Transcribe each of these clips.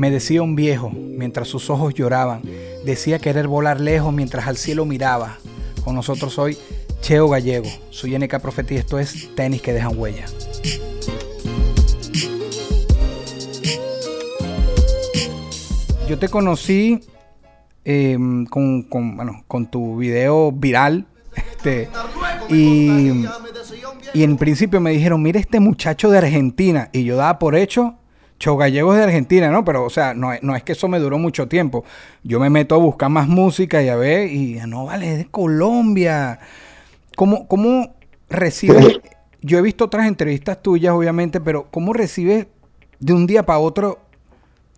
Me decía un viejo mientras sus ojos lloraban. Decía querer volar lejos mientras al cielo miraba. Con nosotros hoy Cheo Gallego. Soy NK Profeta y esto es Tenis que dejan huella. Yo te conocí eh, con, con, bueno, con tu video viral. Este, y, y en principio me dijeron, mira este muchacho de Argentina. Y yo daba por hecho Cheo Gallego es de Argentina, ¿no? Pero, o sea, no, es- no es que eso me duró mucho tiempo. Yo me meto a buscar más música y a ver, y no, vale, es de Colombia. ¿Cómo, cómo recibes? Yo he visto otras entrevistas tuyas, obviamente, pero ¿cómo recibes de un día para otro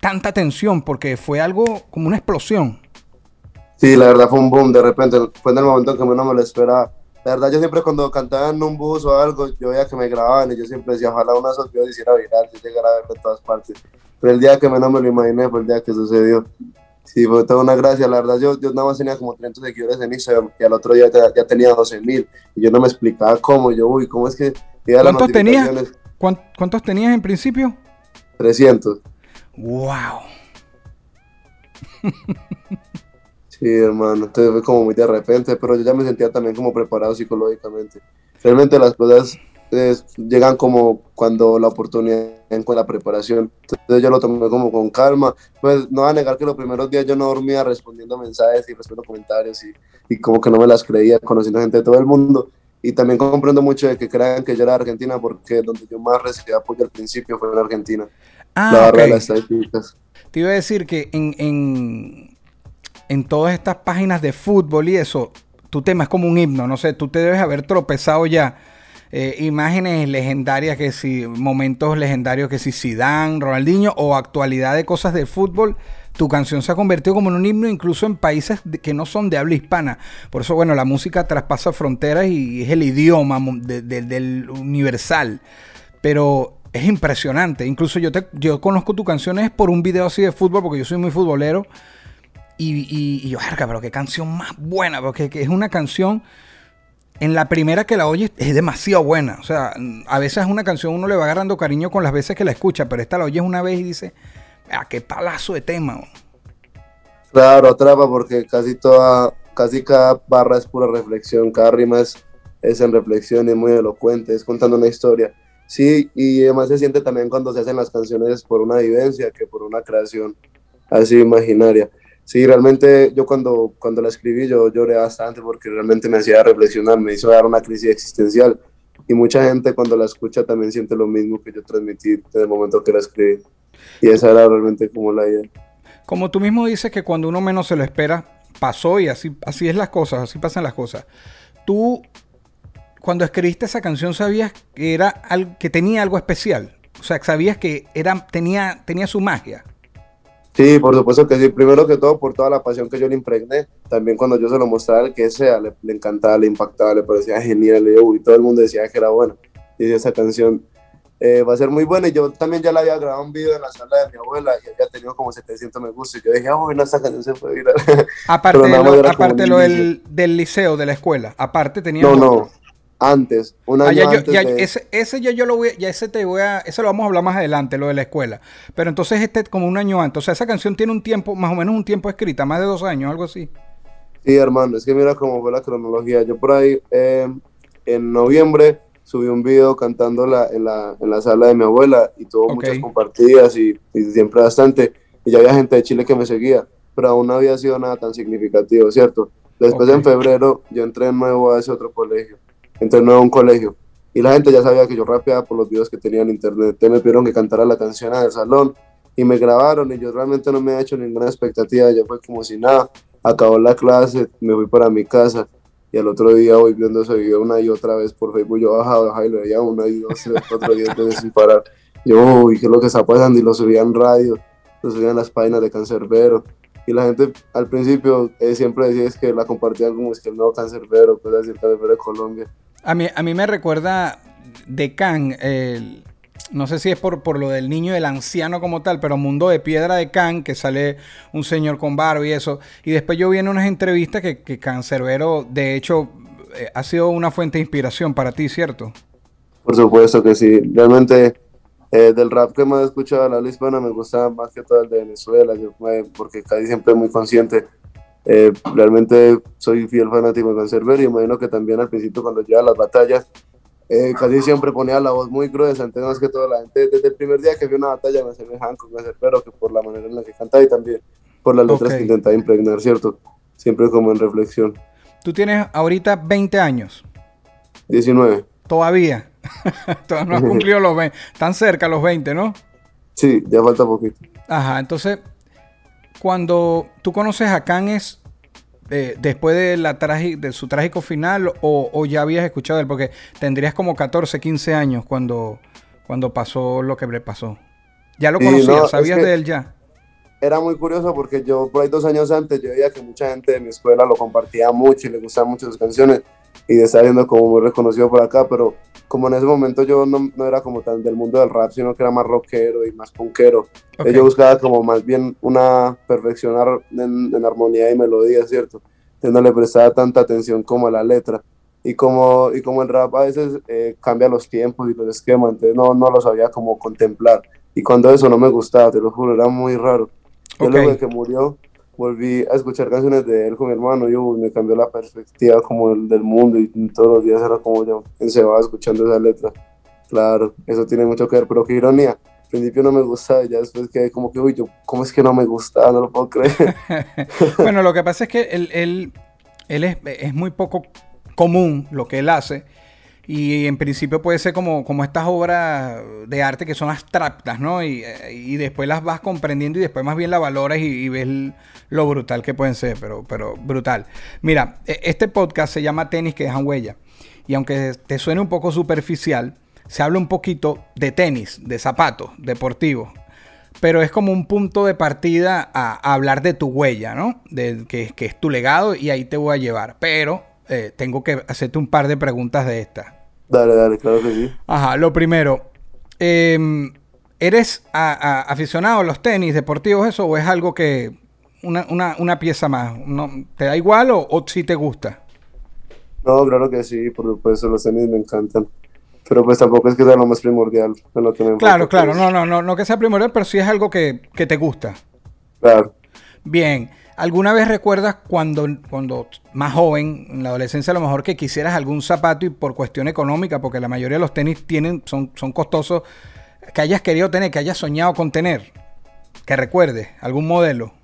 tanta atención? Porque fue algo como una explosión. Sí, la verdad fue un boom de repente, fue en el momento que no me lo esperaba. La verdad, yo siempre cuando cantaba en un bus o algo, yo veía que me grababan y yo siempre decía, ojalá una esos videos hiciera viral, yo llegara a verlo en todas partes. Pero el día que menos me lo imaginé fue el día que sucedió. Sí, fue toda una gracia, la verdad, yo, yo nada más tenía como 30 seguidores en Instagram y al otro día ya, ya tenía 12 mil y yo no me explicaba cómo, yo, uy, ¿cómo es que... ¿Cuántos tenías? ¿Cuántos tenías en principio? 300. ¡Wow! Sí, hermano, entonces fue como muy de repente, pero yo ya me sentía también como preparado psicológicamente. Realmente las cosas eh, llegan como cuando la oportunidad con la preparación. Entonces yo lo tomé como con calma. Pues no voy a negar que los primeros días yo no dormía respondiendo mensajes y respondiendo comentarios y, y como que no me las creía, conociendo gente de todo el mundo. Y también comprendo mucho de que crean que yo era de Argentina porque donde yo más recibí apoyo al principio fue en Argentina. Ah, la ok. verdad, las estadísticas. Te iba a decir que en, en, en todas estas páginas de fútbol y eso, tu tema es como un himno, no sé, tú te debes haber tropezado ya. eh, imágenes legendarias que si, momentos legendarios que si Zidane, Ronaldinho o actualidad de cosas del fútbol, tu canción se ha convertido como en un himno incluso en países de- que no son de habla hispana. Por eso, bueno, la música traspasa fronteras y es el idioma de- de- del universal. Pero es impresionante. Incluso yo, te, yo conozco tus canciones por un video así de fútbol, porque yo soy muy futbolero. Y, y, y yo, pero qué canción más buena, porque que es una canción. En la primera que la oyes es demasiado buena. O sea, a veces una canción uno le va agarrando cariño con las veces que la escucha, pero esta la oyes una vez y dice, ah, qué palazo de tema. oh". Claro, atrapa porque casi toda, casi cada barra es pura reflexión, cada rima es, es en reflexión, es muy elocuente, es contando una historia. Sí, y además se siente también cuando se hacen las canciones por una vivencia que por una creación así imaginaria. Sí, realmente yo cuando, cuando la escribí yo lloré bastante porque realmente me hacía reflexionar, me hizo dar una crisis existencial. Y mucha gente cuando la escucha también siente lo mismo que yo transmití desde el momento que la escribí. Y esa era realmente como la idea. Como tú mismo dices que cuando uno menos se lo espera, pasó y así, así es las cosas, así pasan las cosas. Tú, cuando escribiste esa canción, sabías que era algo, que tenía algo especial. O sea, sabías que era, tenía, tenía su magia. Sí, por supuesto que sí. Primero que todo, por toda la pasión que yo le impregné. También cuando yo se lo mostraba al que sea, le, le encantaba, le impactaba, le parecía genial. Y, todo el mundo decía que era buena. Y esa canción eh, va a ser muy buena. Y yo también ya la había grabado un video en la sala de mi abuela y había tenido como 700 me gusta. Y yo dije, ah, bueno, esta canción se puede viral. Aparte, lo, aparte lo del, del liceo, de la escuela. Aparte tenía... No, no. Antes, un año Ah, ya, yo- antes ya, de... ese, ese ya yo lo voy, ya ese te voy a, ese lo vamos a hablar más adelante, lo de la escuela. Pero entonces este como un año antes, o sea, esa canción tiene un tiempo, más o menos un tiempo escrita, más de dos años, algo así. Sí, hermano, es que mira cómo fue la cronología. Yo por ahí, eh, en noviembre, subí un video cantando la, en, la, en la sala de mi abuela y tuvo muchas compartidas y, y siempre bastante. Y ya había gente de Chile que me seguía, pero aún no había sido nada tan significativo, ¿cierto? Después en febrero yo entré de nuevo a ese otro colegio, entré de nuevo a un colegio y la gente ya sabía que yo rapeaba por los videos que tenía en internet. Entonces me pidieron que cantara la canción del salón y me grabaron y yo realmente no me he hecho ninguna expectativa, ya fue como si nada. Acabó la clase, me fui para mi casa y al otro día voy viendo ese video una y otra vez por Facebook. Yo bajaba, bajaba y lo veía una y dos, tres, cuatro, diez veces sin parar. Yo, uy, ¿qué es lo que está pasando? Y lo subía en radio. lo subían en las páginas de Cancerbero. Y la gente al principio eh, siempre decía es que la compartían como es que el nuevo Cancerbero, pues decir Cancerbero de Colombia. A mí, a mí me recuerda de Can, el- no sé si es por, por lo del niño del anciano como tal, pero Mundo de Piedra de Can, que sale un señor con barba y eso. Y después yo vi en unas entrevistas que, que Cancerbero, de hecho, eh, ha sido una fuente de inspiración para ti, ¿cierto? Por supuesto que sí. Realmente eh, del rap que más he escuchado de la hispana me gusta más que todo el de Venezuela, porque casi siempre muy consciente. Eh, realmente soy fiel fanático de Cancerbero y imagino que también al principio cuando lleva las batallas eh, casi siempre ponía la voz muy gruesa, entonces más que todo la gente desde el primer día que vi una batalla me asemejaban con Cancerbero que por la manera en la que cantaba y también por las letras Ok. que intentaba impregnar, ¿cierto? Siempre como en reflexión. Tú tienes ahorita 20 años, 19. todavía. Todavía no has cumplido los 20. Están cerca los 20, ¿no? Sí, ya falta poquito. Ajá, entonces, cuando tú conoces a Can es eh, después de, la de su trágico final o, o ya habías escuchado él, porque tendrías como 14, 15 años cuando, cuando pasó lo que le pasó. Ya lo Sí, conocías, es sabías que- de él ya. Era muy curioso porque yo por ahí dos años antes yo veía que mucha gente de mi escuela lo compartía mucho y le gustaban mucho sus canciones y de estar viendo como muy reconocido por acá, pero como en ese momento yo no, no era como tan del mundo del rap, sino que era más rockero y más punkero. Ok. Yo buscaba como más bien una perfección ar- en, en armonía y melodía, ¿cierto? Entonces no le prestaba tanta atención como a la letra. Y como, y como el rap a veces eh, cambia los tiempos y los esquemas, entonces no, no lo sabía como contemplar. Y cuando eso no me gustaba, te lo juro, era muy raro. Yo Ok. luego de que murió, volví a escuchar canciones de él con mi hermano y uy, me cambió la perspectiva como del, del mundo y todos los días era como yo encebado escuchando esa letra. Claro, eso tiene mucho que ver, pero qué ironía. Al principio no me gustaba y ya después quedé como que, uy, yo, ¿cómo es que no me gusta? No lo puedo creer. bueno, lo que pasa es que él, él, él es, es muy poco común lo que él hace. Y en principio puede ser como, como estas obras de arte que son abstractas, ¿no? Y, eh, y después las vas comprendiendo y después más bien la valoras y, ves lo brutal que pueden ser, pero, pero brutal. Mira, e- este podcast se llama Tenis que dejan huella. Y aunque te suene un poco superficial, se habla un poquito de tenis, de zapatos, deportivos pero es como un punto de partida a, a hablar de tu huella, ¿no? De que, que es tu legado y ahí te voy a llevar. Pero eh, tengo que hacerte un par de preguntas de estas. dale, dale, claro que sí. Ajá, lo primero, em, ¿eres a- a- aficionado a los tenis deportivos eso o es algo que una, una- una pieza más? ¿No, ¿Te da igual o, o sí te gusta? No, claro que sí, por supuesto, los tenis me encantan. Pero pues tampoco es que sea lo más primordial en lo que me Claro, claro, no, no, no, no que sea primordial, pero sí es algo que, que te gusta. Claro. Bien, ¿alguna vez recuerdas cuando, cuando más joven, en la adolescencia a lo mejor que quisieras algún zapato y por cuestión económica, porque la mayoría de los tenis tienen, son, son costosos, que hayas querido tener, que hayas soñado con tener? Que recuerdes, algún modelo.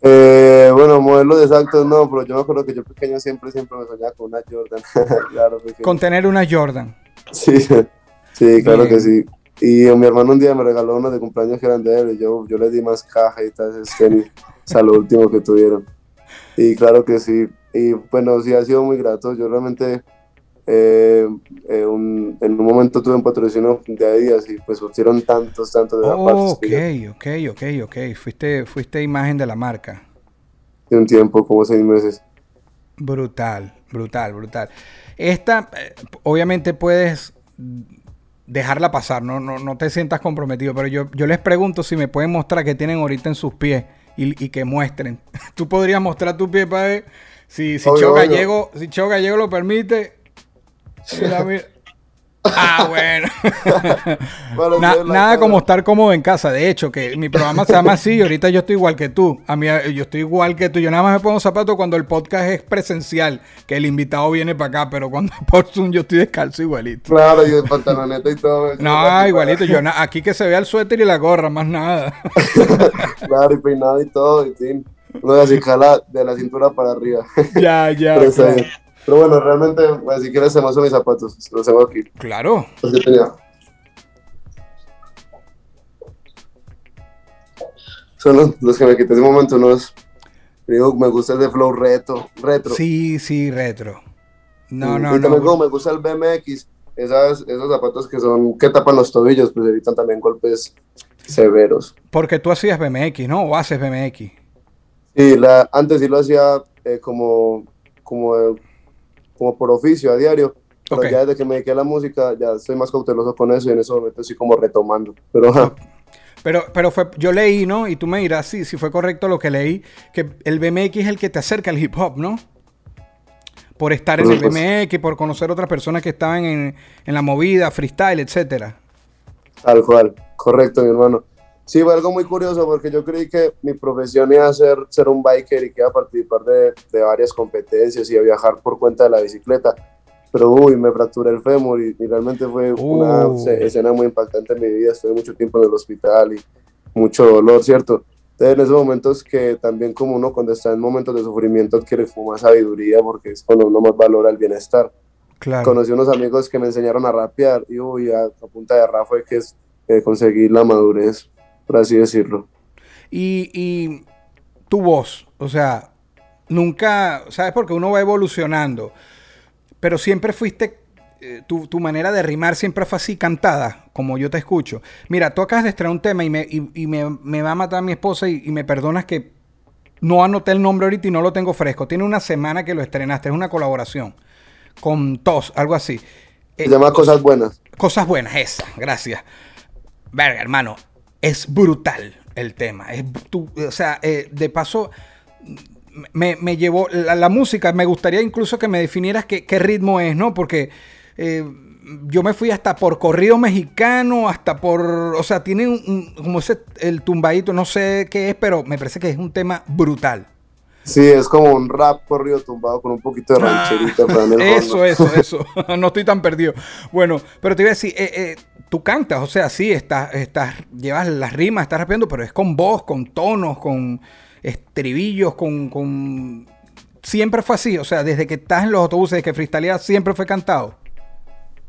Eh, bueno, modelos exactos no, pero yo me acuerdo que yo pequeño siempre, siempre me soñaba con una Jordan. claro, porque- Con tener una Jordan. Sí, sí, claro Bien. que sí. Y mi hermano un día me regaló unos de cumpleaños que eran de él y yo, yo le di más caja y tal, tenis, o sea, lo último que tuvieron. Y claro que sí. Y bueno, sí ha sido muy grato. Yo realmente eh, eh, un- en un momento tuve un patrocinio de Adidas y pues surgieron tantos, tantos de zapatos ok, que ok, ok, ok. Fuiste, fuiste imagen de la marca. de un tiempo, como seis meses. Brutal, brutal, brutal. Esta, eh, obviamente puedes dejarla pasar, no, no, no te sientas comprometido, pero yo, yo les pregunto si me pueden mostrar qué tienen ahorita en sus pies y, y que muestren. Tú podrías mostrar tu pie para ver si, si Obvio, Cho obvio. Gallego, si Cho Gallego lo permite. Mira, mira. Ah, bueno. Na- la nada cara- como estar cómodo en casa. De hecho, que mi programa se llama así y ahorita yo estoy igual que tú. A mí, yo estoy igual que tú. Yo nada más me pongo zapatos cuando el podcast es presencial, que el invitado viene para acá, pero cuando es por Zoom yo estoy descalzo igualito. Claro, y el pantaloneta y todo. No, igualito. Yo aquí que se vea el suéter y la gorra, más nada. Claro, y peinado y todo, y sí. No, así cala de la cintura para arriba. ya, ya. Pero. Pero bueno, realmente, si quieres, se me mis zapatos. Los tengo aquí. Claro. Los que tenía. Son los, los que me quité ese momento, unos. Digo, me gusta ese flow retro. retro. Sí, sí, retro. No, Mm, no, y también no. como me gusta el BMX, esas, esos zapatos que son, que tapan los tobillos, pues evitan también golpes severos. Porque tú hacías BMX, ¿no? O haces BMX. Sí, la, antes sí lo hacía eh, como, como, como por oficio, a diario. Pero ya desde que me dediqué a la música, ya estoy más cauteloso con eso y en ese momento estoy como retomando. Pero ajá, Pero, pero fue, yo leí, ¿no? Y tú me dirás si, si fue correcto lo que leí, que el BMX es el que te acerca al hip hop, ¿no? Por estar en el. BMX, por conocer otras personas que estaban en, en la movida, freestyle, etcétera. tal cual, correcto, mi hermano. Sí, fue algo muy curioso porque yo creí que mi profesión iba a ser ser un biker y que iba a participar de, de varias competencias y a viajar por cuenta de la bicicleta. Pero uy, me fracturé el fémur y, y realmente fue una Uh. se- escena muy impactante en mi vida. Estuve mucho tiempo en el hospital y mucho dolor, ¿cierto? Entonces, en esos momentos que también como uno cuando está en momentos de sufrimiento adquiere como más sabiduría porque es cuando uno más valora el bienestar. Claro. Conocí unos amigos que me enseñaron a rapear y uy, a, a punta de rap fue que es, eh, conseguí la madurez, por así decirlo. Y, y tu voz, o sea, nunca, ¿sabes? Porque uno va evolucionando, pero siempre fuiste, eh, tu, tu manera de rimar siempre fue así cantada, como yo te escucho. Mira, tú acabas de extraer un tema y me, y, y me, me va a matar mi esposa y, y me perdonas que no anoté el nombre ahorita y no lo tengo fresco. Tiene una semana que lo estrenaste, es una colaboración con TOS, algo así. Eh, Se llama Cosas Buenas. Cosas buenas, esa, gracias. Verga, hermano, es brutal el tema. Es, tú- o sea, eh, de paso, me, me llevó la, la música. Me gustaría incluso que me definieras qué, qué ritmo es, ¿no? Porque eh, yo me fui hasta por corrido mexicano, hasta por. O sea, tiene un, un- como ese, el tumbadito, no sé qué es, pero me parece que es un tema brutal. Sí, es como un rap corrido tumbado con un poquito de rancherita el Eso, eso, eso. no estoy tan perdido. Bueno, pero te iba a decir, eh, eh, tú cantas, o sea, sí, estás, estás, llevas las rimas, estás rapeando, pero es con voz, con tonos, con estribillos, con, con... Siempre fue así, o sea, desde que estás en los autobuses, desde que freestyleas, siempre fue cantado.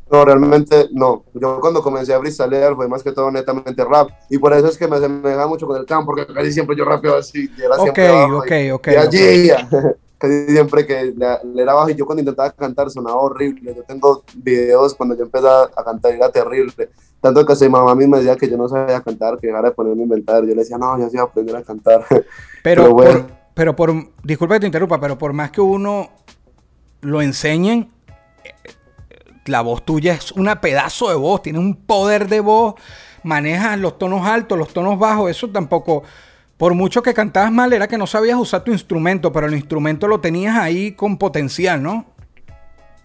No, realmente no. Yo cuando comencé a freestylear fue más que todo netamente rap. Y por eso es que me asemeja mucho con el campo, porque casi siempre yo rapeo así. Y era Ok, siempre ok, ok, y allí, casi siempre que le, era abajo y yo cuando intentaba cantar sonaba horrible. Yo tengo videos cuando yo empezaba a cantar era terrible. Tanto que mi mamá misma decía que yo no sabía cantar, que dejara de ponerme a inventar. Yo le decía, no, yo sí voy a aprender a cantar. Pero, Pero bueno. por, pero por, disculpa que te interrumpa, pero por más que uno lo enseñen, eh, la voz tuya es una pedazo de voz, tiene un poder de voz, manejas los tonos altos, los tonos bajos, eso tampoco, por mucho que cantabas mal, era que no sabías usar tu instrumento, pero el instrumento lo tenías ahí con potencial, ¿no?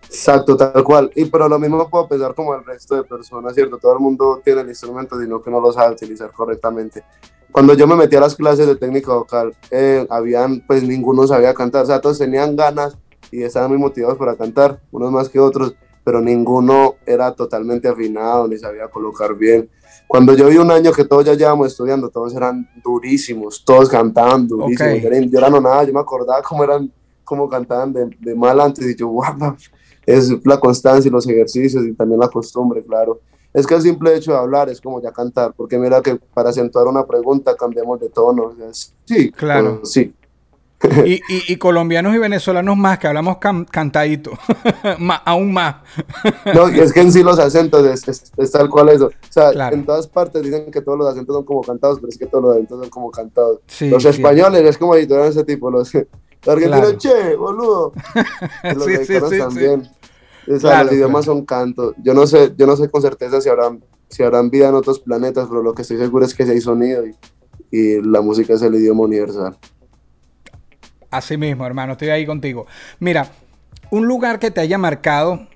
Exacto, tal cual. Y pero lo mismo puedo pensar como el resto de personas, ¿cierto? Todo el mundo tiene el instrumento, sino que no lo sabe utilizar correctamente. Cuando yo me metí a las clases de técnica vocal, eh, habían, pues ninguno sabía cantar, o sea, todos tenían ganas y estaban muy motivados para cantar, unos más que otros, pero ninguno era totalmente afinado ni sabía colocar bien. Cuando yo vi un año que todos ya llevamos estudiando, todos eran durísimos, todos cantaban durísimos. Yo, era- no nada, yo me acordaba cómo eran, cómo cantaban de, de mal antes y yo, guau, es la constancia y los ejercicios y también la costumbre, claro. Es que el simple hecho de hablar es como ya cantar, porque mira que para acentuar una pregunta cambiamos de tono. o sea, sí, Claro. sí. Y, y- y colombianos y venezolanos más, que hablamos can- cantadito, Má- aún más. No, es que en sí los acentos es, es- es tal cual eso. O sea, Claro. en todas partes dicen que todos los acentos son como cantados, pero es que todos los acentos son como cantados. Sí, los sí. españoles es como editorial ese tipo, los, los argentinos, Claro. che, boludo. los Sí, sí, mexicanos sí, sí. también. O sea, Claro, los idiomas son canto. Yo no sé, yo no sé con certeza si habrán, si habrán vida en otros planetas, pero lo que estoy seguro es que sí hay sonido y, y la música es el idioma universal. Así mismo, hermano, estoy ahí contigo. Mira, un lugar que te haya marcado,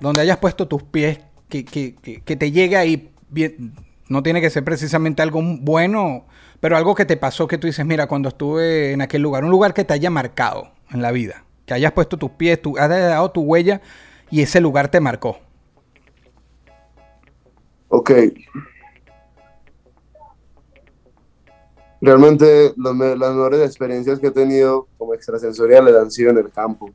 donde hayas puesto tus pies, que, que- que- te llegue ahí, bien, no tiene que ser precisamente algo bueno, pero algo que te pasó que tú dices, mira, cuando estuve en aquel lugar, un lugar que te haya marcado en la vida, que hayas puesto tus pies, tú has dado tu huella y ese lugar te marcó. Ok. Realmente los las mejores experiencias que he tenido como extrasensoriales han sido en el campo.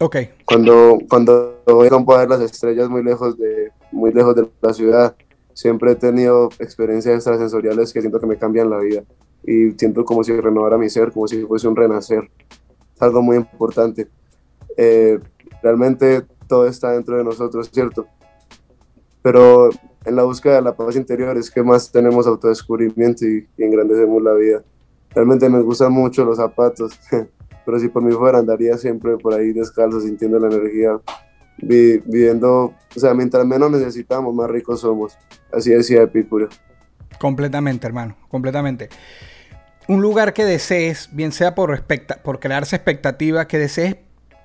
Ok, Cuando, cuando voy al campo a ver las estrellas muy lejos, de, muy lejos de la ciudad, siempre he tenido experiencias extrasensoriales que siento que me cambian la vida. Y siento como si renovara mi ser, como si fuese un renacer. Es algo muy importante. Eh, realmente todo está dentro de nosotros, ¿cierto? Pero en la búsqueda de la paz interior es que más tenemos autodescubrimiento y, y engrandecemos la vida. Realmente me gustan mucho los zapatos, pero si por mí fuera andaría siempre por ahí descalzo, sintiendo la energía, vi- viviendo, o sea, mientras menos necesitamos, más ricos somos. Así decía Epicuro. Completamente, hermano, completamente. Un lugar que desees, bien sea por, por crearse expectativas, que desees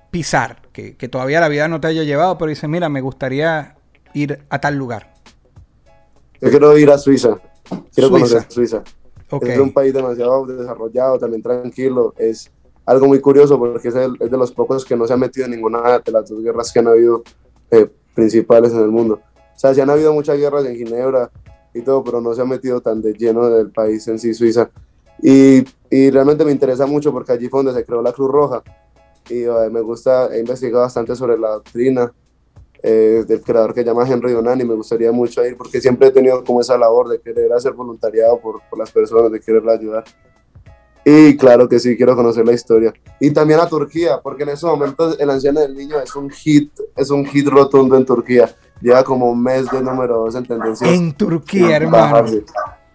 pisar, que, que todavía la vida no te haya llevado, pero dices, mira, me gustaría ir a tal lugar. Yo quiero ir a Suiza, quiero Suiza. conocer Suiza. Ok. Es un país demasiado desarrollado, también tranquilo. Es algo muy curioso porque es, el- es de los pocos que no se ha metido en ninguna de las dos guerras que han habido eh, principales en el mundo. O sea, sí han habido muchas guerras en Ginebra y todo, pero no se ha metido tan de lleno del país en sí, Suiza. Y, y realmente me interesa mucho porque allí fue donde se creó la Cruz Roja. Y eh, me gusta, he investigado bastante sobre la doctrina eh, del creador que se llama Henry Donani. Me gustaría mucho ir porque siempre he tenido como esa labor de querer hacer voluntariado por, por las personas, de quererla ayudar. Y claro que sí, quiero conocer la historia. Y también a Turquía, porque en esos momentos el anciano del niño es un hit, es un hit rotundo en Turquía. Lleva como un mes de número dos en tendencias. En Turquía, hermano. bajarse.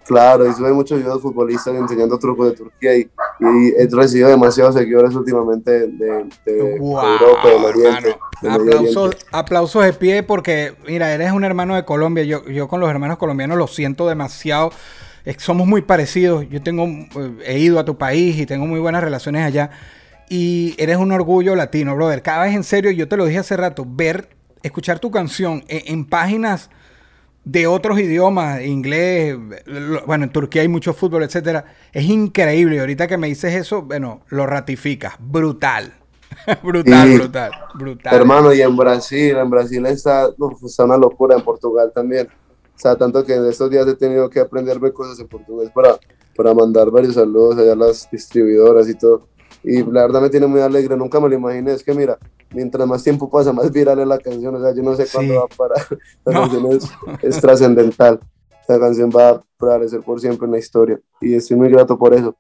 Claro, y sube muchos videos de futbolistas enseñando trucos de Turquía y, y he recibido demasiados seguidores últimamente de, de Wow, Europa, del Oriente. del Aplausos, aplausos de pie porque, mira, eres un hermano de Colombia. Yo, yo con los hermanos colombianos lo siento demasiado. Es somos muy parecidos. Yo tengo, eh, he ido a tu país y tengo muy buenas relaciones allá. Y eres un orgullo latino, brother. Cada vez en serio, yo te lo dije hace rato, ver, escuchar tu canción en, en páginas de otros idiomas, inglés, bueno, en Turquía hay mucho fútbol, etcétera. Es increíble. Y ahorita que me dices eso, bueno, lo ratificas. Brutal. brutal, brutal, brutal. Hermano, y en Brasil, en Brasil está, uf, está una locura, en Portugal también. O sea, tanto que en estos días he tenido que aprenderme cosas en portugués para, para mandar varios saludos allá a las distribuidoras y todo. Y la verdad me tiene muy alegre, nunca me lo imaginé. Es que mira, mientras más tiempo pasa, más viral es la canción. O sea, yo no sé Sí. cuándo va a parar. La No. canción es, es trascendental. La canción va a prevalecer por siempre en la historia. Y estoy muy grato por eso.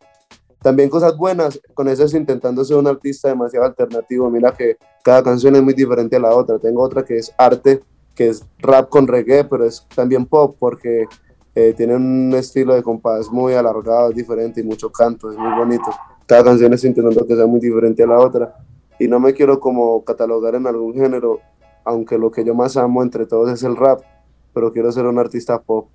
También cosas buenas, con eso estoy intentando ser un artista demasiado alternativo. Mira que cada canción es muy diferente a la otra. Tengo otra que es arte, que es rap con reggae, pero es también pop porque eh, tiene un estilo de compás muy alargado, es diferente y mucho canto, es muy bonito. Cada canción estoy intentando que sea muy diferente a la otra. Y no me quiero como catalogar en algún género, aunque lo que yo más amo entre todos es el rap, pero quiero ser un artista pop.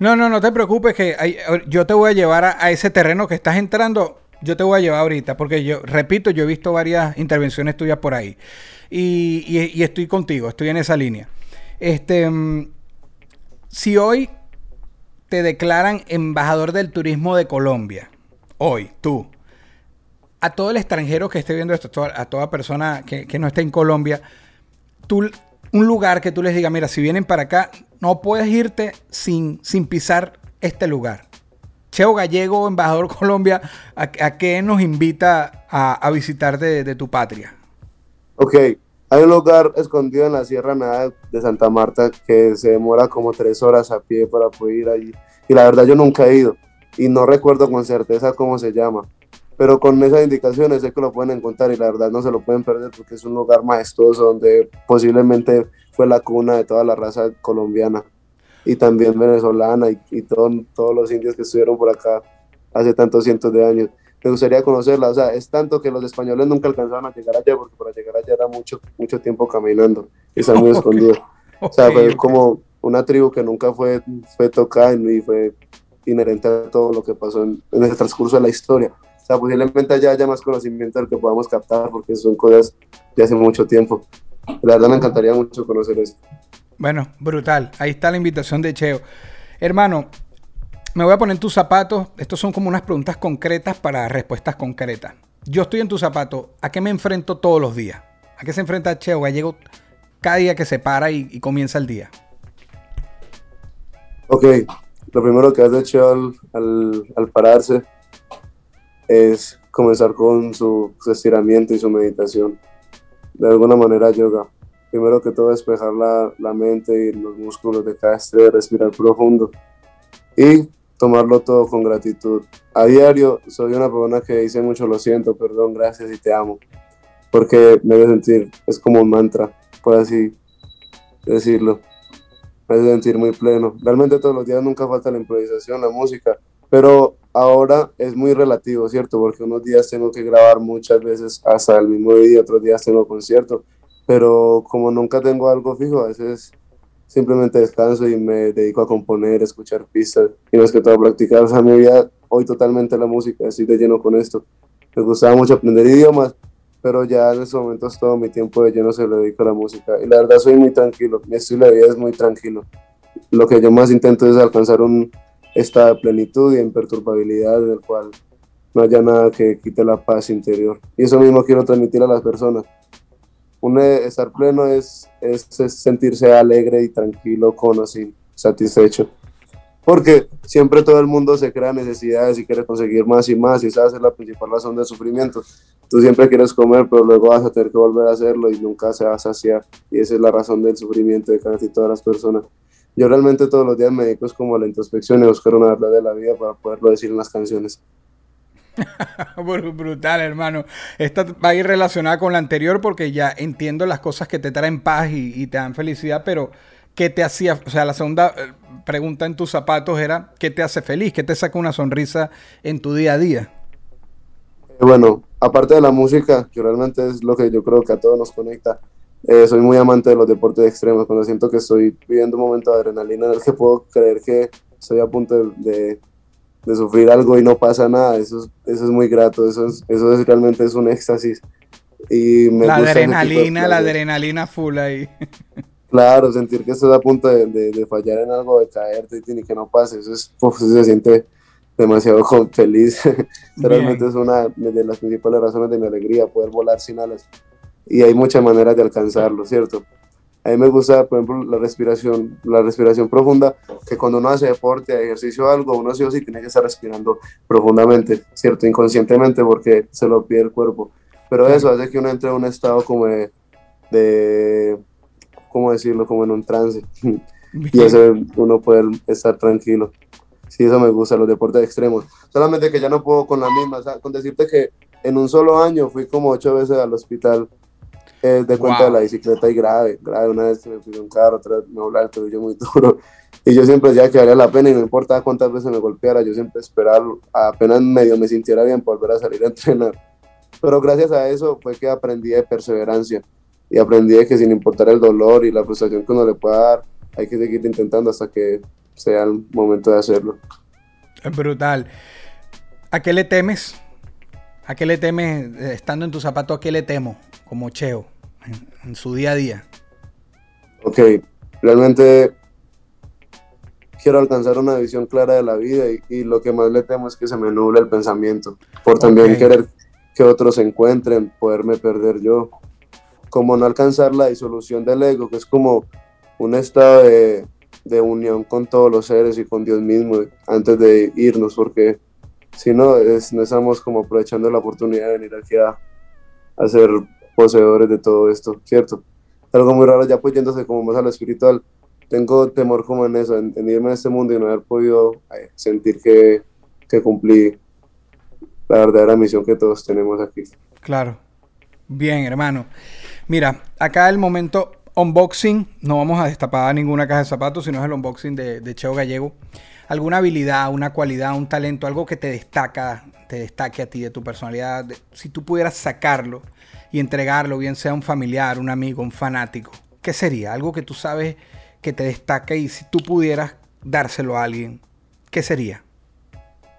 No, no, no te preocupes que hay- yo te voy a llevar a, ese terreno que estás entrando. Yo te voy a llevar ahorita, porque yo, repito, yo he visto varias intervenciones tuyas por ahí. Y, y- y estoy contigo, estoy en esa línea. Este, mm, si hoy te declaran embajador del turismo de Colombia, hoy, tú, a todo el extranjero que esté viendo esto, a toda, persona que, no esté en Colombia, tú, un lugar que tú les digas, mira, si vienen para acá, no puedes irte sin, sin pisar este lugar. Cheo Gallego, embajador Colombia, ¿a, qué nos invita a, visitar de, de tu patria? Ok, hay un lugar escondido en la Sierra Nevada de Santa Marta que se demora como tres horas a pie para poder ir allí. Y la verdad yo nunca he ido y no recuerdo con certeza cómo se llama. Pero con esas indicaciones sé que lo pueden encontrar y la verdad no se lo pueden perder porque es un lugar majestuoso donde posiblemente fue la cuna de toda la raza colombiana y también venezolana y, y todo- todos los indios que estuvieron por acá hace tantos cientos de años me gustaría conocerla. O sea, es tanto que los españoles nunca alcanzaron a llegar allá, porque para llegar allá era mucho, mucho tiempo caminando y está muy Ok. escondido. O sea, fue ok. como una tribu que nunca fue, fue tocada y fue inherente a todo lo que pasó en, en el transcurso de la historia. Sea, posiblemente allá haya más conocimiento del que podamos captar, porque son cosas de hace mucho tiempo. La verdad me encantaría mucho conocer eso. Bueno, brutal. Ahí está la invitación de Cheo. Hermano, me voy a poner en tus zapatos. Estos son como unas preguntas concretas para respuestas concretas. Yo estoy en tus zapatos. ¿A qué me enfrento todos los días? ¿A qué se enfrenta Cheo Gallego cada día que se para y, y comienza el día? Ok, lo primero que hace Cheo al, al, al pararse es comenzar con su, estiramiento y su meditación. De alguna manera yoga. Primero que todo despejar la, la mente y los músculos de cada estrella, respirar profundo y tomarlo todo con gratitud. A diario soy una persona que dice mucho lo siento, perdón, gracias y te amo. Porque me debe sentir, es como un mantra, por así decirlo. me hace sentir muy pleno. Realmente todos los días nunca falta la improvisación, la música, pero ahora es muy relativo, ¿cierto? Porque unos días tengo que grabar muchas veces hasta el mismo día, otros días tengo concierto, pero como nunca tengo algo fijo, a veces simplemente descanso y me dedico a componer, escuchar pistas y más que todo a practicar. O sea, mi vida hoy totalmente la música, estoy de lleno con esto. Me gustaba mucho aprender idiomas, pero ya en estos momentos todo mi tiempo de lleno se lo dedico a la música. Y la verdad soy muy tranquilo, mi estilo de vida es muy tranquilo. Lo que yo más intento es alcanzar un estado de plenitud y imperturbabilidad en el cual no haya nada que quite la paz interior. Y eso mismo quiero transmitir a las personas un estar pleno es, es, sentirse alegre y tranquilo, con sin satisfecho. Porque siempre todo el mundo se crea necesidades y quiere conseguir más y más, y esa es la principal razón del sufrimiento. Tú siempre quieres comer, pero luego vas a tener que volver a hacerlo y nunca se va a saciar. Y esa es la razón del sufrimiento de casi todas las personas. Yo realmente todos los días me dedico como a la introspección y a buscar una verdad de la vida para poderlo decir en las canciones. Brutal, hermano. Esta va a ir relacionada con la anterior porque ya entiendo las cosas que te traen paz y, te dan felicidad, pero ¿qué te hacía? O sea, la segunda eh, pregunta en tus zapatos era, ¿qué te hace feliz? ¿Qué te saca una sonrisa en tu día a día? Eh, bueno, aparte de la música, que realmente es lo que yo creo que a todos nos conecta, eh, soy muy amante de los deportes extremos. Cuando siento que estoy viviendo un momento de adrenalina en el que puedo creer que estoy a punto de de sufrir algo y no pasa nada, eso es, eso es muy grato, eso es, eso es realmente es un éxtasis. Y me la adrenalina, la adrenalina full ahí. Claro, sentir que estás a punto de, de, fallar en algo, de caerte y que no pase, eso es, se siente demasiado feliz. realmente es una de las principales razones de mi alegría, poder volar sin alas. Y hay muchas maneras de alcanzarlo, ¿cierto? A mí me gusta, por ejemplo, la respiración, la respiración profunda, que cuando uno hace deporte, ejercicio o algo, uno sí o sí tiene que estar respirando profundamente, ¿cierto? Inconscientemente porque se lo pide el cuerpo. Pero eso hace que uno entre en un estado como de, de ¿cómo decirlo? Como en un trance. y eso uno puede estar tranquilo. Sí, eso me gusta, los deportes extremos. Solamente que ya no puedo con la misma, con decirte que en un solo año fui como ocho veces al hospital eh, de cuenta de la bicicleta y grave, grave. Una vez me pidió un carro, otra vez me volaba el tobillo muy duro. Y yo siempre decía que valía la pena y no importa cuántas veces me golpeara, yo siempre esperaba apenas medio me sintiera bien volver a salir a entrenar. Pero gracias a eso fue que aprendí de perseverancia y aprendí de que sin importar el dolor y la frustración que uno le pueda dar, hay que seguir intentando hasta que sea el momento de hacerlo. Es brutal. ¿A qué le temes? ¿A qué le temes eh, estando en tu zapato? ¿A qué le temo? como Cheo en, su día a día? Ok, realmente quiero alcanzar una visión clara de la vida y, lo que más le temo es que se me nuble el pensamiento, por también querer que otros se encuentren, poderme perder yo, como no alcanzar la disolución del ego, que es como un estado de, de unión con todos los seres y con Dios mismo antes de irnos, porque si no, no estamos como aprovechando la oportunidad de venir aquí a, a ser poseedores de todo esto, ¿cierto? Algo muy raro, ya pues yéndose como más a lo espiritual, tengo temor como en eso, en, irme a este mundo y no haber podido eh, sentir que, que cumplí la verdadera misión que todos tenemos aquí. Claro. Bien, hermano. Mira, acá el momento unboxing, no vamos a destapar ninguna caja de zapatos, sino es el unboxing de, de Cheo Gallego. ¿Alguna habilidad, una cualidad, un talento, algo que te destaca, te destaque a ti de tu personalidad? si tú pudieras sacarlo y entregarlo, bien sea un familiar, un amigo, un fanático, ¿qué sería? Algo que tú sabes que te destaca y si tú pudieras dárselo a alguien, ¿qué sería?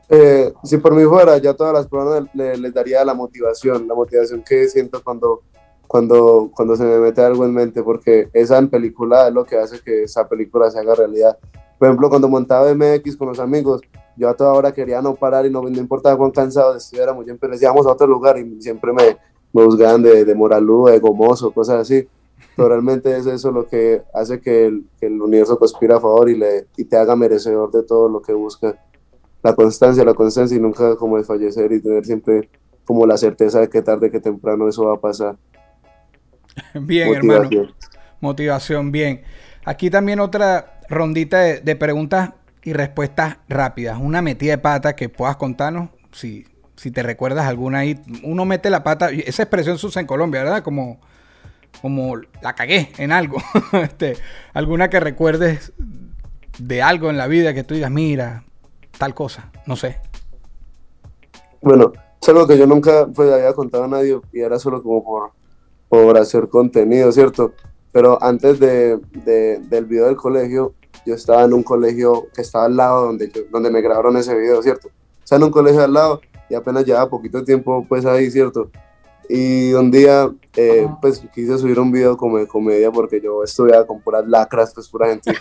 Eh, si por mí fuera, ya a todas las personas les, daría la motivación, la motivación que siento cuando, cuando, cuando se me mete algo en mente, porque esa en película es lo que hace que esa película se haga realidad. Por ejemplo, cuando montaba MX con los amigos, yo a toda hora quería no parar y no, no importaba cuán cansado estuviéramos, siempre decíamos a otro lugar y siempre me, me juzgaban de, de moralú, de gomoso, cosas así. Pero realmente es eso lo que hace que el, que el universo conspira a favor y, le, y te haga merecedor de todo lo que busca. La constancia, la constancia y nunca como desfallecer y tener siempre como la certeza de que tarde que temprano eso va a pasar. Bien, hermano. Motivación, bien. Aquí también otra rondita de, preguntas y respuestas rápidas. Una metida de pata que puedas contarnos, si, si te recuerdas alguna ahí, uno mete la pata, esa expresión se usa en Colombia, ¿verdad? Como como la cagué en algo. este, alguna que recuerdes de algo en la vida que tú digas, mira, tal cosa, no sé. Bueno, es algo que yo nunca pues, había contado a nadie y era solo como por, por hacer contenido, ¿cierto? Pero antes de, de, del video del colegio, yo estaba en un colegio que estaba al lado donde, yo, donde me grabaron ese video, ¿cierto? O sea, en un colegio al lado y apenas llevaba poquito tiempo pues ahí, ¿cierto? Y un día, eh, pues quise subir un video como de comedia porque yo estudiaba con puras lacras, pues pura gente,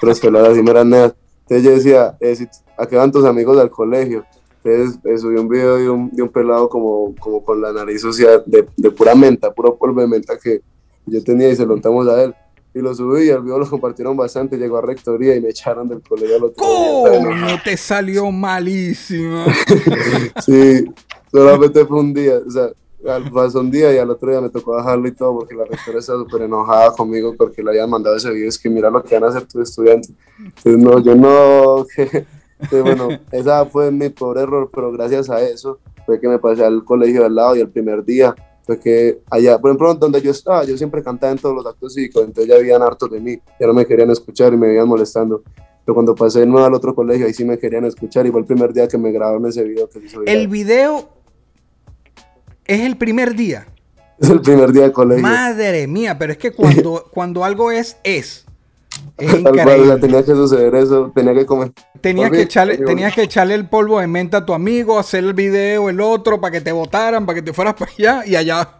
pero que así me eran neas. Entonces yo decía, eh, si, ¿a qué van tus amigos del colegio? Entonces eh, subí un video de un, de un, pelado como, como con la nariz sucia de, de, pura menta, puro polvo de menta que yo tenía y se lo contamos a él. Y lo subí y el video lo compartieron bastante, llegó a rectoría y me echaron del colegio al otro ¿Cómo? No te salió malísimo. sí, solamente fue un día, o sea, pasó un día y al otro día me tocó bajarlo y todo porque la rectora estaba súper enojada conmigo porque le habían mandado ese video, es que mira lo que van a hacer tus estudiantes. Entonces, no, yo no, que bueno, esa fue mi pobre error, pero gracias a eso fue que me pasé al colegio de al lado y el primer día fue que allá, por ejemplo, donde yo estaba, yo siempre cantaba en todos los actos cívicos, entonces ya habían hartos de mí, ya no me querían escuchar y me iban molestando. Pero cuando pasé de nuevo al otro colegio, ahí sí me querían escuchar y fue el primer día que me grabaron ese video que hizo El video es el primer día. Es el primer día de colegio. Madre mía, pero es que cuando, cuando algo es, es. Es increíble. tenía que suceder eso, tenía que comer. Tenías que, echarle, tenías que echarle el polvo de menta a tu amigo, hacer el video, el otro, para que te votaran, para que te fueras para allá y allá.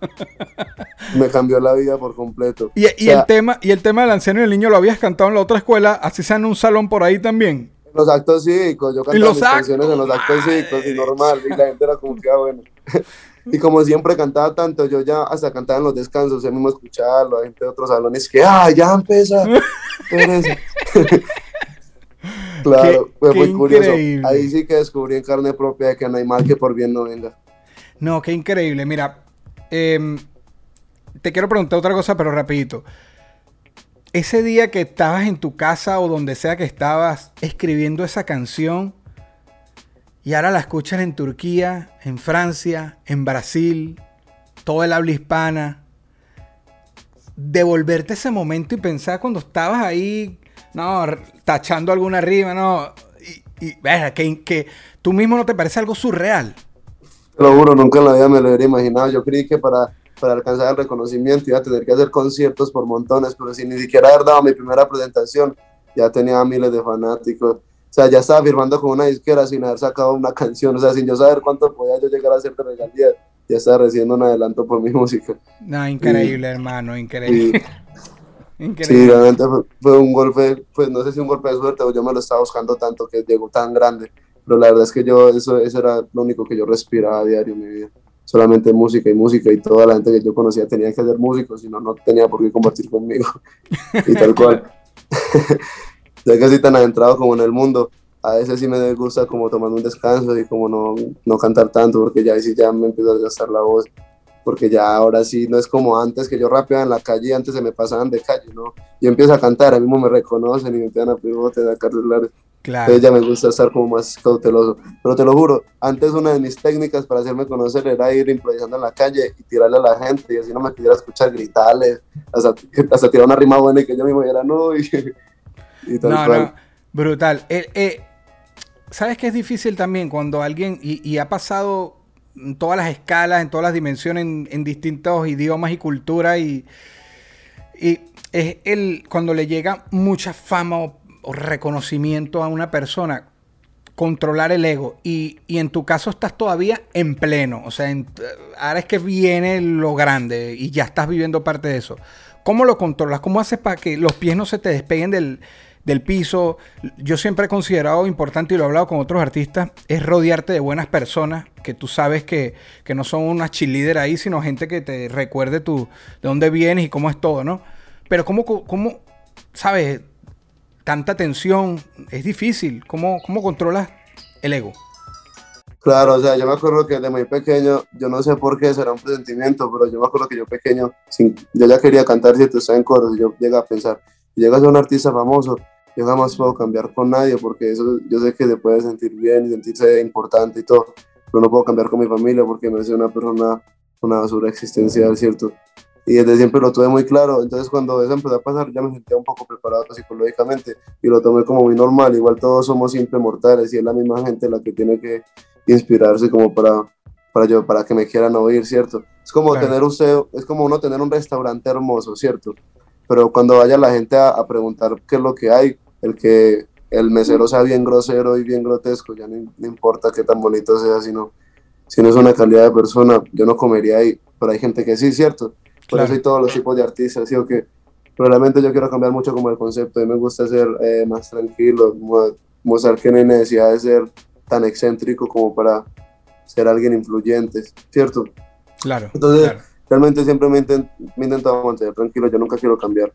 Me cambió la vida por completo. Y, y el, tema, y el tema del anciano y el niño lo habías cantado en la otra escuela, así sea en un salón por ahí también. En los actos cívicos, yo cantaba mis canciones en los actos cívicos y normal, y la gente era como que, ah, bueno. Y como siempre cantaba tanto, yo ya hasta cantaba en los descansos, yo mismo escucharlo, gente de otros salones que, ah, ya empieza. claro, qué, fue qué muy curioso. increíble. Ahí sí que descubrí en carne propia de que no hay mal que por bien no venga. No, qué increíble. Mira, eh, te quiero preguntar otra cosa, pero rapidito. Ese día que estabas en tu casa o donde sea que estabas escribiendo esa canción, y ahora la escuchas en Turquía, en Francia, en Brasil, todo el habla hispana. Devolverte ese momento y pensar cuando estabas ahí, no, tachando alguna rima, no, y, y que, que tú mismo no te parece algo surreal. Te lo juro, nunca en la vida me lo hubiera imaginado. Yo creí que para, para alcanzar el reconocimiento iba a tener que hacer conciertos por montones, pero sin ni siquiera haber dado mi primera presentación, ya tenía miles de fanáticos. O sea, ya estaba firmando con una disquera sin haber sacado una canción, o sea, sin yo saber cuánto podía yo llegar a hacer de regalías, ya estaba recibiendo un adelanto por mi música. No, increíble, y, hermano, increíble. Y, increíble. Sí, realmente fue, fue, un golpe, pues no sé si un golpe de suerte o yo me lo estaba buscando tanto que llegó tan grande, pero la verdad es que yo, eso, eso era lo único que yo respiraba a diario en mi vida. Solamente música y música y toda la gente que yo conocía tenía que ser músicos, si no, no tenía por qué compartir conmigo. y tal cual. ya que así tan adentrado como en el mundo, a veces sí me gusta como tomar un descanso y como no, no cantar tanto, porque ya sí ya me empiezo a gastar la voz, porque ya ahora sí no es como antes que yo rapeaba en la calle y antes se me pasaban de calle, ¿no? Yo empiezo a cantar, a mí mismo me reconocen y me empiezan a pedir botes a carcelar. Claro. Entonces ya me gusta estar como más cauteloso. Pero te lo juro, antes una de mis técnicas para hacerme conocer era ir improvisando en la calle y tirarle a la gente y así no me pudiera escuchar gritarles, hasta, hasta tirar una rima buena y que yo mismo era no. Y, y tal no, cual. no, brutal. Eh, eh, ¿Sabes que es difícil también cuando alguien, y, y, ha pasado en todas las escalas, en todas las dimensiones, en, en distintos idiomas y culturas, y, y, es el, cuando le llega mucha fama o, o, reconocimiento a una persona, controlar el ego, y, y, en tu caso estás todavía en pleno, o sea, en, ahora es que viene lo grande y ya estás viviendo parte de eso. ¿Cómo lo controlas? ¿Cómo haces para que los pies no se te despeguen del, del piso. Yo siempre he considerado importante, y lo he hablado con otros artistas, es rodearte de buenas personas, que tú sabes que, que no son unas cheerleader ahí, sino gente que te recuerde tu, de dónde vienes y cómo es todo, ¿no? Pero cómo, cómo sabes, tanta tensión, es difícil. ¿Cómo, cómo controlas el ego? Claro, o sea, yo me acuerdo que desde muy pequeño, yo no sé por qué será un presentimiento, pero yo me acuerdo que yo pequeño, sin, yo ya quería cantar si tú estás en coros, yo llegué a pensar, llegas a un artista famoso, yo jamás puedo cambiar con nadie porque eso yo sé que se puede sentir bien y sentirse importante y todo, pero no puedo cambiar con mi familia porque me hace una persona, una basura existencial, ¿cierto? y desde siempre lo tuve muy claro. Entonces cuando eso empezó a pasar ya me sentía un poco preparado psicológicamente y lo tomé como muy normal. Igual todos somos simples mortales y es la misma gente la que tiene que inspirarse como para, para, yo, para que me quieran oír, ¿cierto? Es como tener usted, es como uno tener un restaurante hermoso, ¿cierto? Pero cuando vaya la gente a, a preguntar qué es lo que hay, el que el mesero sea bien grosero y bien grotesco, ya no, no importa qué tan bonito sea, sino si no es una calidad de persona, yo no comería ahí, pero hay gente que sí, ¿cierto? Por eso hay todos los tipos de artistas, ¿sí o qué? Probablemente yo quiero cambiar mucho como el concepto, a mí me gusta ser eh, más tranquilo, mostrar que no hay necesidad de ser tan excéntrico como para ser alguien influyente, ¿cierto? Claro. Entonces, claro. realmente siempre me, intent, me he intentado mantener tranquilo, yo nunca quiero cambiar.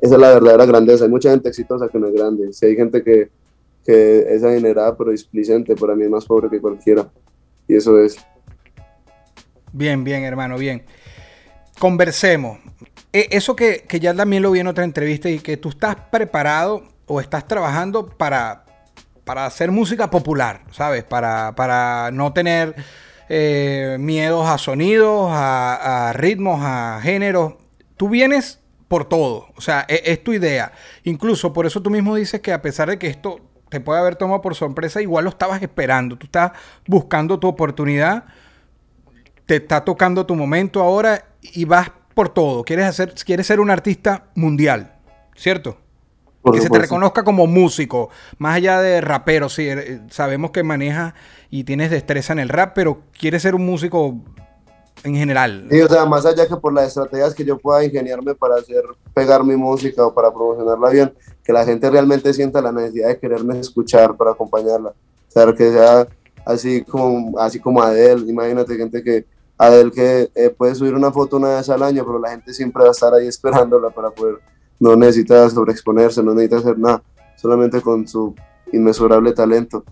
Esa es la verdadera grandeza. Hay mucha gente exitosa que no es grande. Si hay gente que, que es adinerada pero displicente, para mí es más pobre que cualquiera. Y eso es. Bien, bien, hermano, bien. Conversemos. E, eso que, que, ya también lo vi en otra entrevista y que tú estás preparado o estás trabajando para, para hacer música popular, ¿sabes? Para, para no tener eh, miedos a sonidos, a, a, ritmos, a géneros. Tú vienes por todo, o sea, es, es tu idea. Incluso por eso tú mismo dices que a pesar de que esto te puede haber tomado por sorpresa, igual lo estabas esperando. Tú estás buscando tu oportunidad, te está tocando tu momento ahora y vas por todo. Quieres, hacer, quieres ser un artista mundial, ¿cierto? Por que supuesto. se te reconozca como músico, más allá de rapero. Sí, sabemos que manejas y tienes destreza en el rap, pero quieres ser un músico en general. Sí, o sea, más allá que por las estrategias que yo pueda ingeniarme para hacer pegar mi música o para promocionarla bien, que la gente realmente sienta la necesidad de quererme escuchar para acompañarla. O sea, que sea así como, así como Adele, imagínate gente que Adele que eh, puede subir una foto una vez al año, pero la gente siempre va a estar ahí esperándola para poder, no necesita sobreexponerse, no necesita hacer nada, solamente con su inmesurable talento.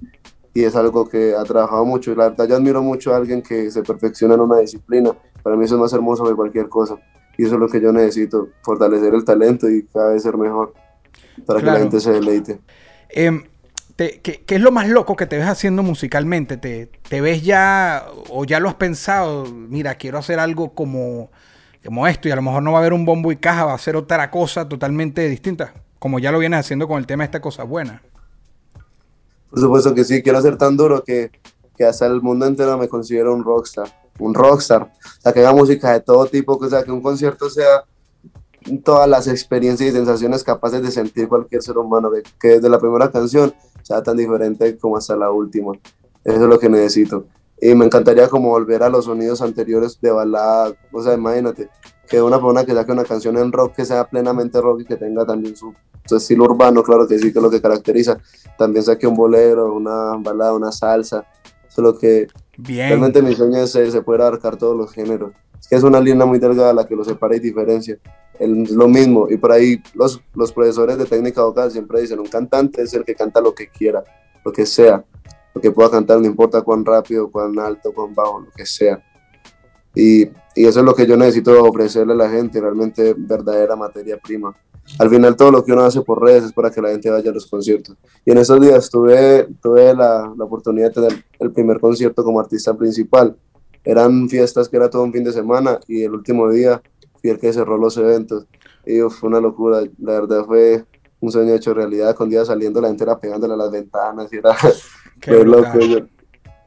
Y es algo que ha trabajado mucho. La verdad, yo admiro mucho a alguien que se perfecciona en una disciplina. Para mí eso es más hermoso que cualquier cosa. Y eso es lo que yo necesito, fortalecer el talento y cada vez ser mejor para claro. que la gente se deleite. Eh, te, ¿qué, ¿qué, es lo más loco que te ves haciendo musicalmente? ¿Te, ¿Te, ves ya o ya lo has pensado? Mira, quiero hacer algo como, como esto y a lo mejor no va a haber un bombo y caja, va a ser otra cosa totalmente distinta, como ya lo vienes haciendo con el tema de esta cosa buena. Por supuesto que sí, quiero ser tan duro que, que hasta el mundo entero me considero un rockstar, un rockstar, o sea, que haga música de todo tipo, o sea, que un concierto sea todas las experiencias y sensaciones capaces de sentir cualquier ser humano, que, que desde la primera canción sea tan diferente como hasta la última. Eso es lo que necesito. Y me encantaría como volver a los sonidos anteriores de balada, o sea, imagínate, que una persona que saque una canción en rock que sea plenamente rock y que tenga también su, su estilo urbano, claro que sí, que es lo que caracteriza, también saque un bolero, una balada, una salsa, eso es lo que Bien. realmente mi sueño es se, se puede abarcar todos los géneros. Es que es una línea muy delgada la que lo separa y diferencia. El, lo mismo, y por ahí los, los profesores de técnica vocal siempre dicen, un cantante es el que canta lo que quiera, lo que sea, lo que pueda cantar, no importa cuán rápido, cuán alto, cuán bajo, lo que sea. Y, y eso es lo que yo necesito ofrecerle a la gente, realmente verdadera materia prima. Al final todo lo que uno hace por redes es para que la gente vaya a los conciertos. Y en esos días tuve, tuve la, la oportunidad de tener el primer concierto como artista principal. Eran fiestas que era todo un fin de semana y el último día fui el que cerró los eventos. Y fue una locura, la verdad fue un sueño hecho realidad, con día saliendo la gente era pegándole a las ventanas y era fue loco.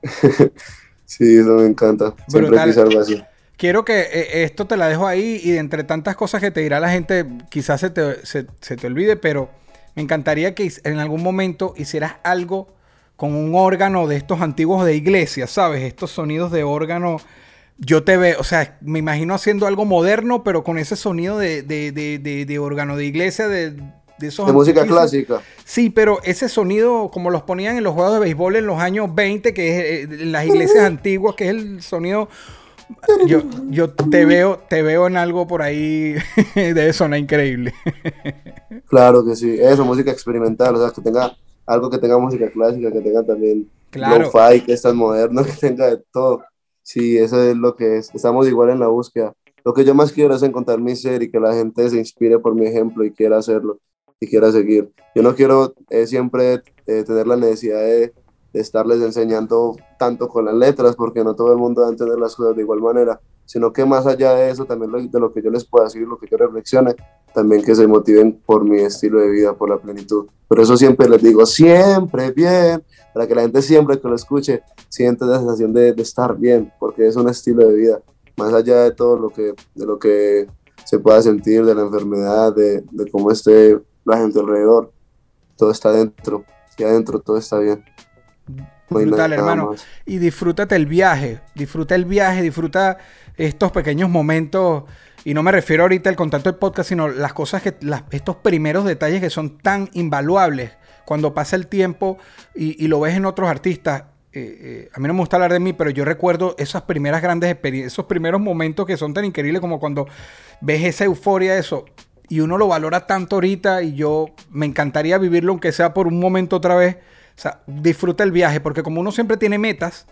Sí, eso me encanta, siempre Brutal. quise algo así. Quiero que eh, esto te la dejo ahí y de entre tantas cosas que te dirá la gente, quizás se te, se, se te olvide, pero me encantaría que en algún momento hicieras algo con un órgano de estos antiguos de iglesia, ¿sabes? Estos sonidos de órgano yo te veo, o sea, me imagino haciendo algo moderno, pero con ese sonido de, de, de, de órgano de iglesia, de, de esos... De música clásica. Sí, pero ese sonido, como los ponían en los juegos de béisbol en los años 20, que es en las iglesias antiguas, que es el sonido... Yo, yo te veo, te veo en algo por ahí, debe sonar increíble. Claro que sí, eso, música experimental, o sea, que tenga algo que tenga música clásica, que tenga también claro. lo-fi, que es tan moderno, que tenga de todo. Sí, eso es lo que es. Estamos igual en la búsqueda. Lo que yo más quiero es encontrar mi ser y que la gente se inspire por mi ejemplo y quiera hacerlo y quiera seguir. Yo no quiero eh, siempre eh, tener la necesidad de, de, estarles enseñando tanto con las letras porque no todo el mundo va a entender las cosas de igual manera. sino que más allá de eso, también lo- de lo que yo les pueda decir, lo que yo reflexione, también que se motiven por mi estilo de vida, por la plenitud. Por eso siempre les digo, siempre bien, para que la gente siempre que lo escuche siente la sensación de, de estar bien, porque es un estilo de vida, más allá de todo lo que, de lo que se pueda sentir, de la enfermedad, de, de cómo esté la gente alrededor, todo está dentro, y adentro todo está bien. No Brutal, hermano. más. Y disfrútate el viaje, disfruta el viaje, disfruta estos pequeños momentos. Y no me refiero ahorita al contacto del podcast, sino las cosas que, las- estos primeros detalles que son tan invaluables cuando pasa el tiempo y, y lo ves en otros artistas. Eh, eh, a mí no me gusta hablar de mí, pero yo recuerdo esas primeras grandes experiencias, esos primeros momentos que son tan increíbles como cuando ves esa euforia, eso. Y uno lo valora tanto ahorita y yo me encantaría vivirlo, aunque sea por un momento otra vez. O sea, disfruta el viaje, porque como uno siempre tiene metas,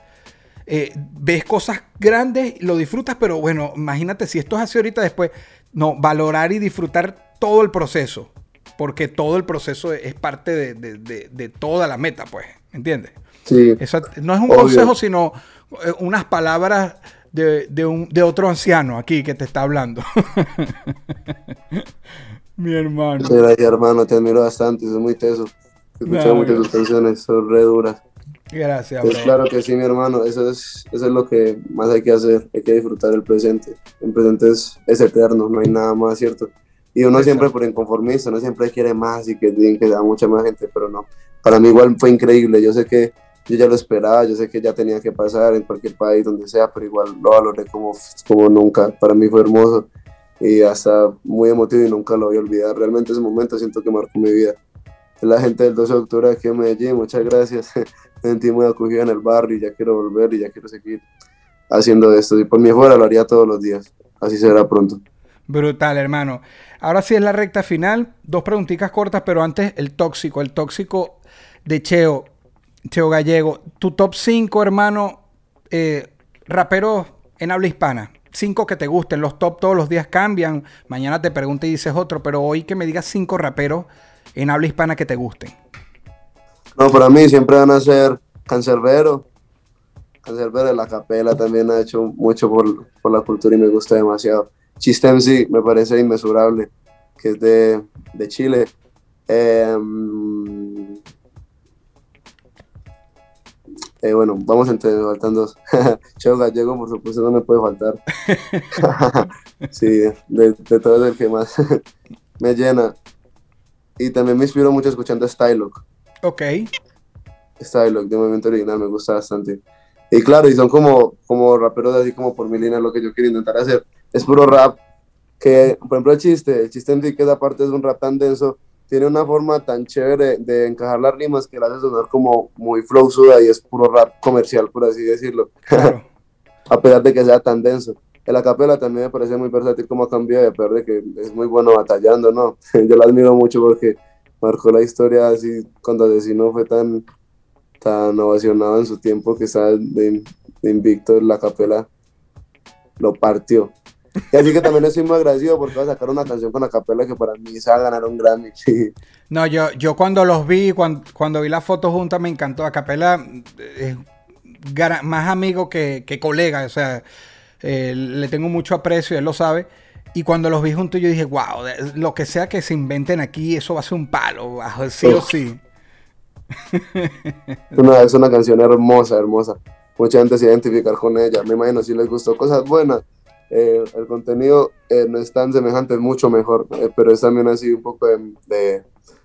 eh, ves cosas grandes, lo disfrutas, pero bueno, imagínate si esto es así ahorita después, no, valorar y disfrutar todo el proceso, porque todo el proceso es parte de, de- de- de toda la meta, pues, ¿entiendes? Sí, Eso no es un Obvio. consejo, sino eh, unas palabras de, de un- de otro anciano aquí que te está hablando. Mi hermano. muchas gracias hermano, te admiro bastante, sos muy teso. He escuchado No, muchas tus canciones, son re duras. Gracias, Pues bro. claro que sí, mi hermano, eso es, eso es lo que más hay que hacer, hay que disfrutar el presente. El presente es, es eterno, no hay nada más, ¿cierto? Y uno Exacto. siempre por inconformista, uno siempre quiere más y que digan que da mucha más gente, pero no. Para mí igual fue increíble, yo sé que yo ya lo esperaba, yo sé que ya tenía que pasar en cualquier país, donde sea, pero igual lo valoré como, como nunca. Para mí fue hermoso y hasta muy emotivo y nunca lo voy a olvidar. Realmente ese momento siento que marcó mi vida. La gente del 12 de octubre aquí en Medellín, muchas gracias. Me sentí muy acogido en el barrio y ya quiero volver y ya quiero seguir haciendo esto. Y por mí fuera lo haría todos los días. Así será pronto. Brutal, hermano. Ahora sí es la recta final. Dos preguntitas cortas, pero antes el tóxico. El tóxico de Cheo. Cheo Gallego. Tu top 5, hermano, eh, raperos en habla hispana. Cinco que te gusten. Los top todos los días cambian. Mañana te pregunto y dices otro. Pero hoy que me digas cinco raperos en habla hispana que te gusten. No, para mí siempre van a ser Cancerbero. Cancerbero de la capela también ha hecho mucho por, por la cultura y me gusta demasiado. Chistem sí, me parece inmesurable, que es de, de Chile. Em, eh, bueno, vamos entre faltan dos. Cheo Gallego, por supuesto, no me puede faltar. sí, de, de todo es el que más me llena. Y también me inspiro mucho escuchando Stylock. Ok. Stylock de Movimiento Original me gusta bastante. Y claro, y son como, como raperos así como por mi línea lo que yo quiero intentar hacer. Es puro rap, que por ejemplo el chiste, el chiste en que esa parte es un rap tan denso, tiene una forma tan chévere de encajar las rimas que la hace sonar como muy flow suda y es puro rap comercial, por así decirlo, Claro. a pesar de que sea tan denso. El acapela también me parece muy versátil como cambio, a pesar de que es muy bueno batallando, ¿no? Yo la admiro mucho porque marcó la historia así cuando Asesino fue tan, tan ovacionado en su tiempo que estaba de, de invicto en la capela, lo partió. Y así que también estoy muy agradecido porque va a sacar una canción con la capela que para mí se va a ganar un Grammy. No, yo, yo cuando los vi, cuando, cuando vi la foto junta, me encantó. A Capela es más amigo que, que colega, o sea, eh, le tengo mucho aprecio, él lo sabe. Y cuando los vi juntos, yo dije, wow, lo que sea que se inventen aquí, eso va a ser un palo, sí o sí. Es una, es una canción hermosa, hermosa. Mucha gente se identificar con ella. Me imagino si les gustó cosas buenas. Eh, el contenido eh, no es tan semejante, es mucho mejor, eh, pero es también así un poco de, de-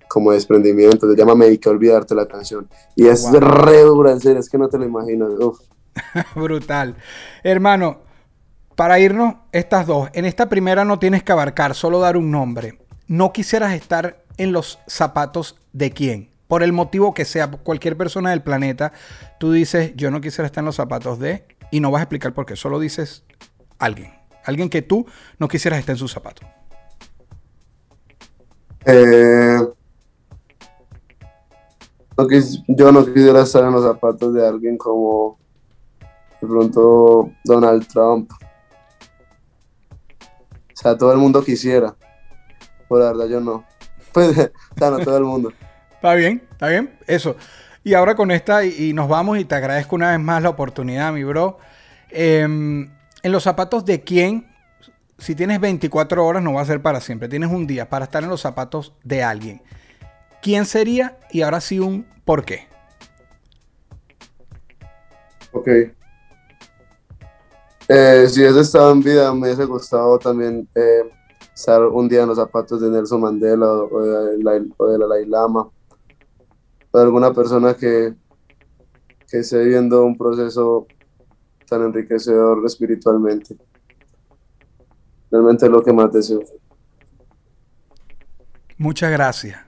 como desprendimiento. Se llama Me dediqué a olvidarte la canción. Y es Wow. re dura, en serio, es que no te lo imaginas. Uf. Brutal. Hermano, para irnos, estas dos. En esta primera no tienes que abarcar, solo dar un nombre. No quisieras estar en los zapatos de quién. Por el motivo que sea, cualquier persona del planeta, tú dices, yo no quisiera estar en los zapatos de, y no vas a explicar por qué, solo dices alguien. Alguien que tú no quisieras estar en sus zapatos. Eh, yo no quisiera estar en los zapatos de alguien como de pronto Donald Trump. O sea, todo el mundo quisiera. Por la verdad, yo no. Pues, o sea, no todo el mundo. Está bien, está bien, eso. Y ahora con esta, y, y nos vamos, y te agradezco una vez más la oportunidad, mi bro. Em, en los zapatos de quién, si tienes 24 horas no va a ser para siempre, tienes un día para estar en los zapatos de alguien. ¿Quién sería? Y ahora sí un por qué. Ok. Eh, si hubiese estado en vida, me hubiese gustado también eh, estar un día en los zapatos de Nelson Mandela o de, la, o de Lama o de alguna persona que, que esté viviendo un proceso tan enriquecedor espiritualmente. Realmente es lo que más deseo. Muchas gracias.